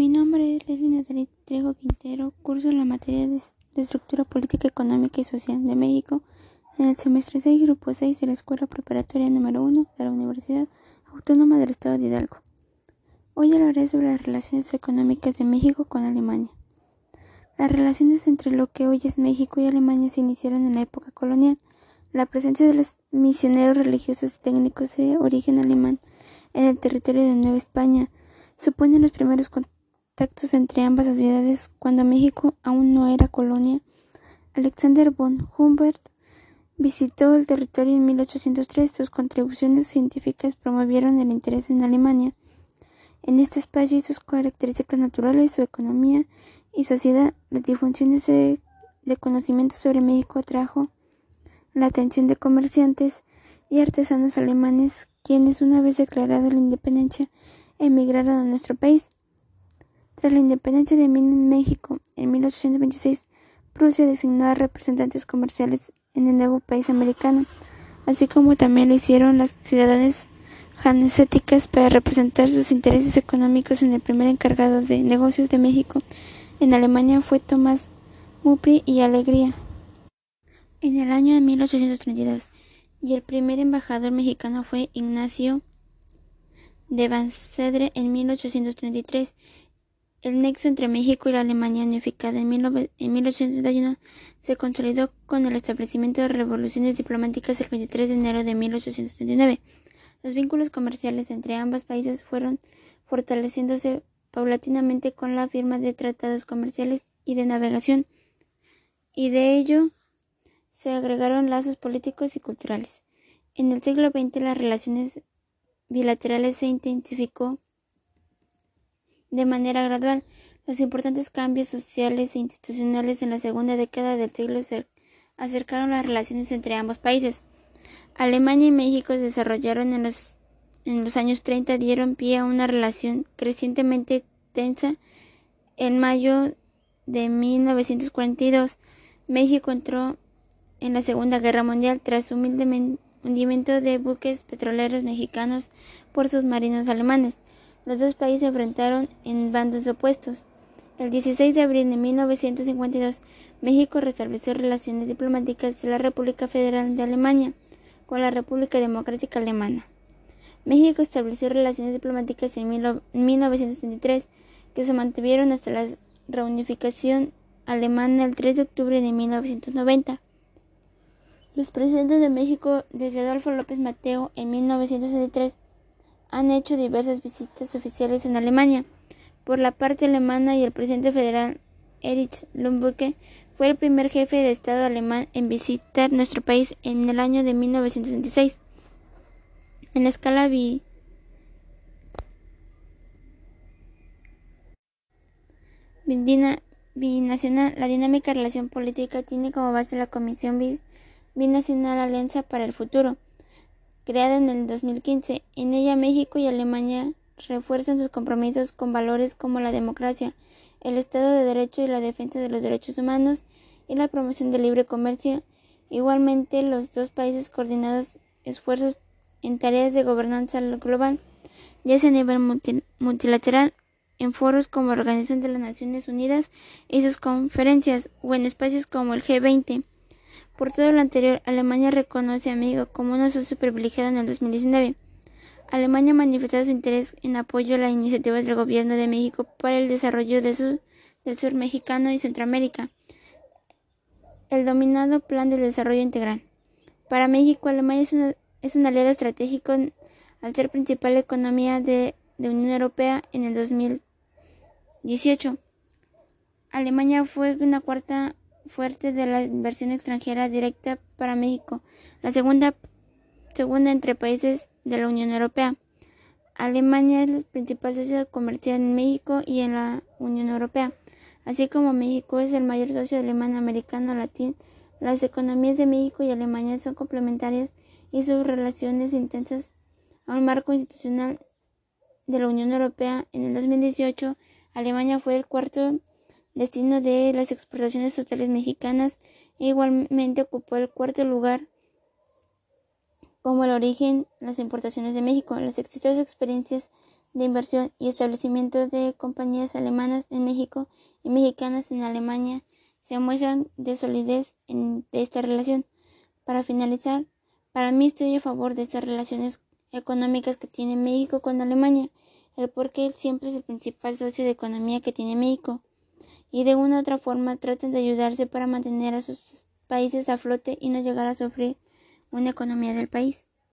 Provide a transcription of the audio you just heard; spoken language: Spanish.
Mi nombre es Leslie Natalie Trejo Quintero, curso la materia de, Estructura Política, Económica y Social de México en el semestre 6, grupo 6 de la Escuela Preparatoria número 1 de la Universidad Autónoma del Estado de Hidalgo. Hoy hablaré sobre las relaciones económicas de México con Alemania. Las relaciones entre lo que hoy es México y Alemania se iniciaron en la época colonial. La presencia de los misioneros religiosos y técnicos de origen alemán en el territorio de Nueva España supone los primeros contactos entre ambas sociedades cuando México aún no era colonia. Alexander von Humboldt visitó el territorio en 1803. Sus contribuciones científicas promovieron el interés en Alemania. En este espacio y sus características naturales, su economía y sociedad, las difusiones de, de conocimiento sobre México atrajo la atención de comerciantes y artesanos alemanes, quienes una vez declarada la independencia emigraron a nuestro país. Tras la independencia de México en 1826, Prusia designó a representantes comerciales en el nuevo país americano, así como también lo hicieron las ciudadanas hanseáticas para representar sus intereses económicos en el primer encargado de negocios de México en Alemania fue Tomás Mupri y Alegría. En el año de 1832, y el primer embajador mexicano fue Ignacio de Bancedre en 1833 el nexo entre México y la Alemania unificada en, 1871 se consolidó con el establecimiento de revoluciones diplomáticas el 23 de enero de 1879. Los vínculos comerciales entre ambos países fueron fortaleciéndose paulatinamente con la firma de tratados comerciales y de navegación, y de ello se agregaron lazos políticos y culturales. En el siglo XX las relaciones bilaterales se intensificó de manera gradual. Los importantes cambios sociales e institucionales en la segunda década del siglo acercaron las relaciones entre ambos países. Alemania y México se desarrollaron en los, en los años 30, dieron pie a una relación crecientemente tensa. En mayo de 1942, México entró en la Segunda Guerra Mundial tras un hundimiento de buques petroleros mexicanos por submarinos alemanes. Los dos países se enfrentaron en bandos opuestos. El 16 de abril de 1952, México restableció relaciones diplomáticas de la República Federal de Alemania con la República Democrática Alemana. México estableció relaciones diplomáticas en 1973 que se mantuvieron hasta la reunificación alemana el 3 de octubre de 1990. Los presidentes de México desde Adolfo López Mateo en 1963 han hecho diversas visitas oficiales en Alemania. Por la parte alemana y el presidente federal Erich Lümbke fue el primer jefe de Estado alemán en visitar nuestro país en el año de 1966. En la escala binacional, la dinámica relación política tiene como base la Comisión Binacional Alianza para el Futuro creada en el 2015. En ella México y Alemania refuerzan sus compromisos con valores como la democracia, el Estado de Derecho y la defensa de los derechos humanos y la promoción del libre comercio. Igualmente, los dos países coordinados esfuerzos en tareas de gobernanza global, ya sea a nivel multilateral, en foros como la Organización de las Naciones Unidas y sus conferencias, o en espacios como el G20. Por todo lo anterior, Alemania reconoce a México como un socio privilegiado en el 2019. Alemania manifestado su interés en apoyo a la iniciativa del Gobierno de México para el desarrollo del sur mexicano y Centroamérica, el dominado Plan de Desarrollo Integral. Para México, Alemania es, un aliado estratégico al ser principal economía de, de Unión Europea en el 2018. Alemania fue una cuarta fuerte de la inversión extranjera directa para México, la segunda, segunda entre países de la Unión Europea. Alemania es el principal socio comercial en México y en la Unión Europea, así como México es el mayor socio alemán americano latín. Las economías de México y Alemania son complementarias y sus relaciones intensas a un marco institucional de la Unión Europea. En el 2018, Alemania fue el cuarto destino de las exportaciones totales mexicanas e igualmente ocupó el cuarto lugar como el origen las importaciones de México. Las exitosas experiencias de inversión y establecimiento de compañías alemanas en México y mexicanas en Alemania se muestran de solidez en, de esta relación. Para finalizar, para mí estoy a favor de estas relaciones económicas que tiene México con Alemania, el porque siempre es el principal socio de economía que tiene México, y de una u otra forma tratan de ayudarse para mantener a sus países a flote y no llegar a sufrir una economía del país.